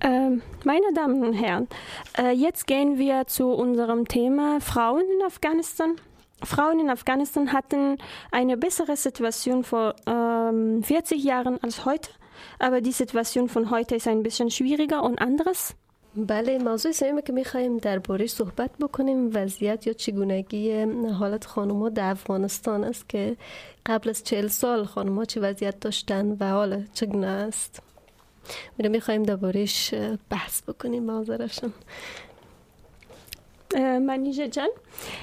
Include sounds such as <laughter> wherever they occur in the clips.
Ähm, meine Damen und Herren, äh, jetzt gehen wir zu unserem Thema Frauen in Afghanistan. Frauen in Afghanistan hatten eine bessere Situation vor ähm, 40 Jahren als heute, aber die Situation von heute ist ein bisschen schwieriger und anderes. بله موضوع سومی که میخوایم دربارهش صحبت بکنیم وضعیت یا چگونگی حالت خانوما در افغانستان است که قبل از چهل سال خانوما چه وضعیت داشتن و حالا چگونه است میره میخوایم دربارهش بحث بکنیم معذرشون Äh, Manija Jan,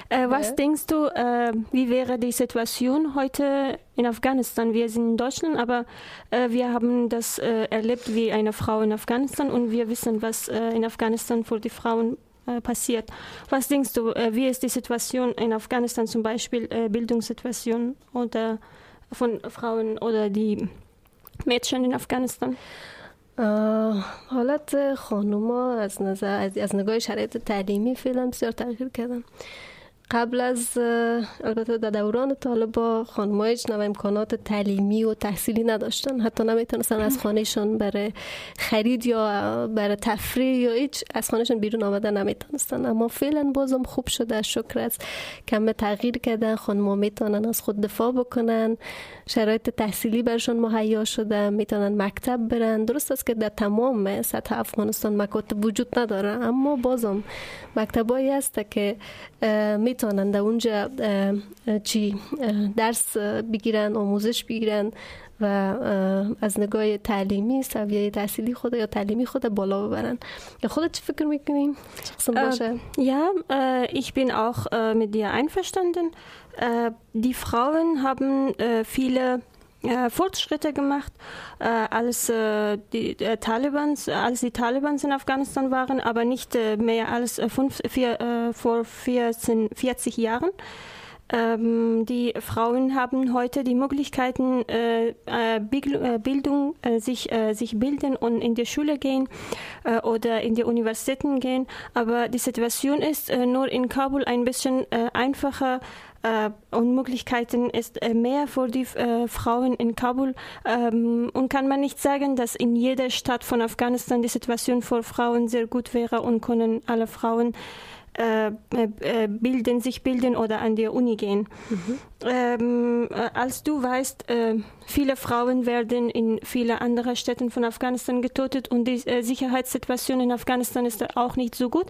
äh, was ja. denkst du, äh, wie wäre die Situation heute in Afghanistan? Wir sind in Deutschland, aber äh, wir haben das äh, erlebt wie eine Frau in Afghanistan und wir wissen, was äh, in Afghanistan für die Frauen passiert. Was denkst du, wie ist die Situation in Afghanistan zum Beispiel, Bildungssituation oder von Frauen oder die Mädchen in Afghanistan? حالت خانوما از نظر از نگاه شرایط تعلیمی فعلا بسیار تغییر کردن. قبل از البته در دوران طالبا خانم‌ها هیچ نوع امکانات تعلیمی و تحصیلی نداشتن. حتی نمی‌تونستن از خانهشان برای خرید یا برای تفریح یا هیچ از خانهشان بیرون آمدن نمی‌تونستن. اما فعلا بازم خوب شده. شکر از کم تغییر کردن خانم‌ها می‌تونن از خود دفاع بکنن. شرایط تحصیلی برشان مهیا شده. می‌تونن مکتب برن. درست است که در تمام سطح افغانستان مکاتب وجود نداره. اما بازم مکتبایی هست که می‌تونن در اونجا چی درس بگیرن آموزش بگیرن و از نگاه تعلیمی سویه تحصیلی خود یا تعلیمی خود بالا ببرن. خودت چی فکر می‌کنیم Ja, äh, ich bin auch mit dir einverstanden. Die Frauen haben viele äh, Fortschritte gemacht, äh, als äh, die Talibans, als die Talibans in Afghanistan waren, aber nicht mehr als fünf, vier, vor 14, 40 Jahren. Ähm, die Frauen haben heute die Möglichkeiten, äh, äh, Bildung, äh, sich, sich bilden und in die Schule gehen oder in die Universitäten gehen. Aber die Situation ist nur in Kabul ein bisschen einfacher äh, und Möglichkeiten ist äh, mehr für die äh, Frauen in Kabul. Ähm, und kann man nicht sagen, dass in jeder Stadt von Afghanistan die Situation für Frauen sehr gut wäre und können alle Frauen äh, äh, bilden, sich bilden oder an die Uni gehen. Mhm. Ähm, äh, als du weißt, äh, viele Frauen werden in viele andere Städten von Afghanistan getötet und die äh, Sicherheitssituation in Afghanistan ist auch nicht so gut.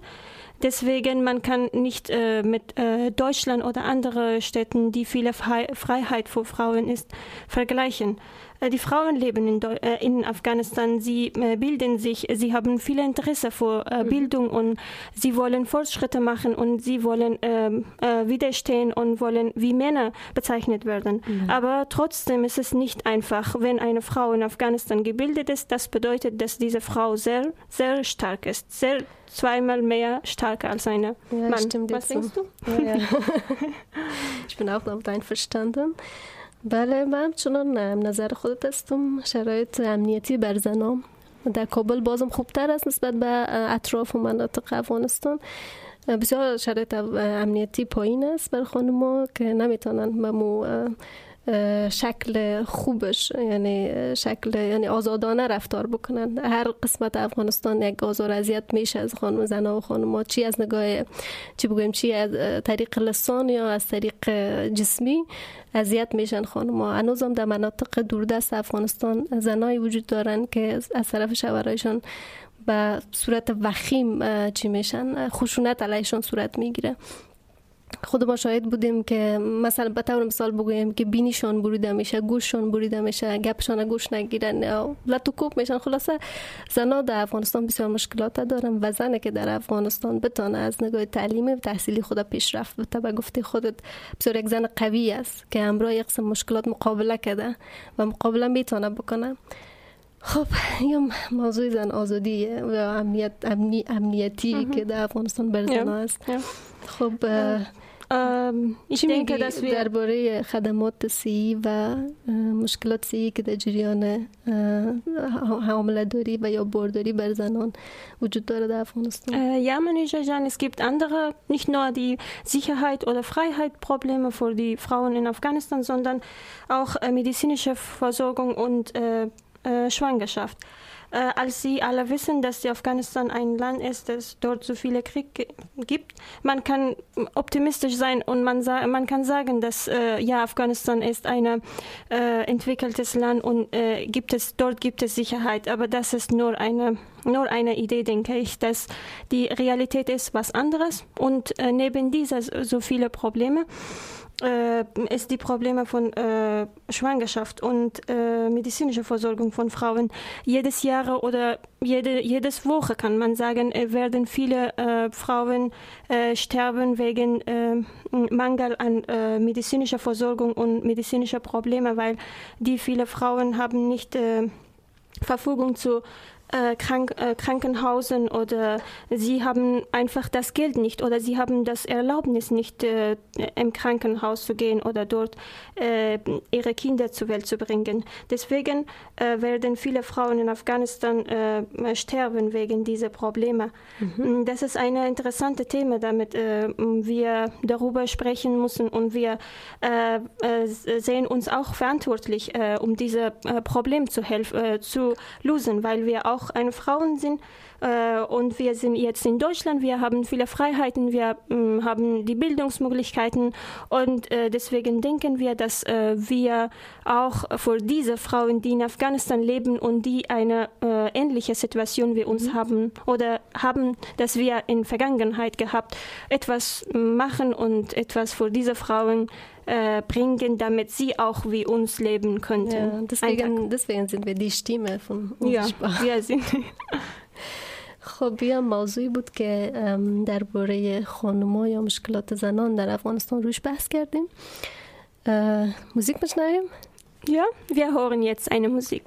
Deswegen man kann nicht äh, mit äh, Deutschland oder andere Städten, die viele Freiheit für Frauen ist, vergleichen. Äh, die Frauen leben in, äh, in Afghanistan, sie äh, bilden sich, sie haben viel Interesse vor mhm. Bildung und sie wollen Fortschritte machen und sie wollen ähm, widerstehen und wollen wie Männer bezeichnet werden. Mhm. Aber trotzdem ist es nicht einfach, wenn eine Frau in Afghanistan gebildet ist. Das bedeutet, dass diese Frau sehr, sehr stark ist, sehr zweimal mehr stark als eine ja, Mann. Stimmt Was denkst du? Ja, ja. <laughs> ich bin auch damit einverstanden. بله من چنان نظر خودت هستم. شرایط امنیتی بر زنام در کابل بازم خوبتر است نسبت به اطراف و مناطق افغانستان. بسیار شرایط امنیتی پایین است بر خانم که نمی‌تونن به مو شکل خوبش یعنی شکل یعنی آزادانه رفتار بکنن. هر قسمت افغانستان یک آزار اذیت میشه از خانم زنا و خانم چی از نگاه چی بگویم چی از طریق لسان یا از طریق جسمی اذیت میشن خانم ها هنوزم در مناطق دوردست افغانستان زنایی وجود دارن که از طرف شوهرایشان به صورت وخیم چی میشن؟ خشونت علیشان صورت می‌گیره. خود ما شاهد بودیم که مثلا به طور مثال بگویم که بینیشان بریده میشه گوششان بریده میشه گپشان گوش نگیرن. لطو میشن. خلاصه زنا در افغانستان بسیار مشکلات دارن و زنه که در افغانستان بتانه از نگاه تعلیمی و تحصیلی خود پیشرفت بته به گفته خودت بسیار یک زن قوی است که همراه یک قسم مشکلات مقابله کرده و مقابله می‌تونه بکنه. خب یا موضوع زن آزادی و امنیت امنی امنیتی که در افغانستان بر است. خب چی denke, dass wir درباره خدمات سی و مشکلات سی که در جریان حامله داری و یا برداری بر زنان وجود داره در افغانستان Ja, Manisha es gibt andere, nicht nur die Sicherheit oder Freiheit Probleme für die Frauen in Afghanistan, sondern auch medizinische Versorgung und äh, Schwangerschaft. äh, als sie alle wissen, dass Afghanistan ein Land ist, das dort so viele Krieg gibt. Man kann optimistisch sein und man, man kann sagen, dass äh, ja Afghanistan ist ein äh, entwickeltes Land und äh, gibt es dort gibt es Sicherheit, aber das ist nur eine nur eine Idee, denke ich, dass die Realität ist was anderes und äh, neben dieser so viele Probleme äh, ist die Probleme von äh, Schwangerschaft und äh, medizinischer Versorgung von Frauen. Jedes Jahr oder jede jedes Woche kann man sagen, äh, werden viele äh, Frauen äh, sterben wegen Mangel an medizinischer Versorgung und medizinischer Probleme, weil die viele Frauen haben nicht Verfügung zu äh, Krank äh, Krankenhausen oder sie haben einfach das Geld nicht oder sie haben das Erlaubnis nicht äh, im Krankenhaus zu gehen oder dort äh, ihre Kinder zur Welt zu bringen. Deswegen äh, werden viele Frauen in Afghanistan äh, sterben wegen dieser Probleme. Mhm. Das ist ein interessantes Thema, damit wir darüber sprechen müssen und wir sehen uns auch verantwortlich, um dieses Problem zu helfen, zu lösen, weil wir auch auch eine Frauen sind. Äh, und wir sind jetzt in Deutschland, wir haben viele Freiheiten, wir äh, haben die Bildungsmöglichkeiten und äh, deswegen denken wir, dass äh, wir auch für diese Frauen, die in Afghanistan leben und die eine äh, ähnliche Situation wie uns mhm. haben oder haben, dass wir in Vergangenheit gehabt, etwas machen und etwas für diese Frauen äh, bringen, damit sie auch wie uns leben könnten. Ja, deswegen, deswegen sind wir die Stimme von uns. Ja, wir <laughs> sind. خب بیا موضوعی بود که درباره خانوما یا مشکلات زنان در افغانستان روش بحث کردیم موزیک بشنویم Ja, wir hören jetzt eine Musik.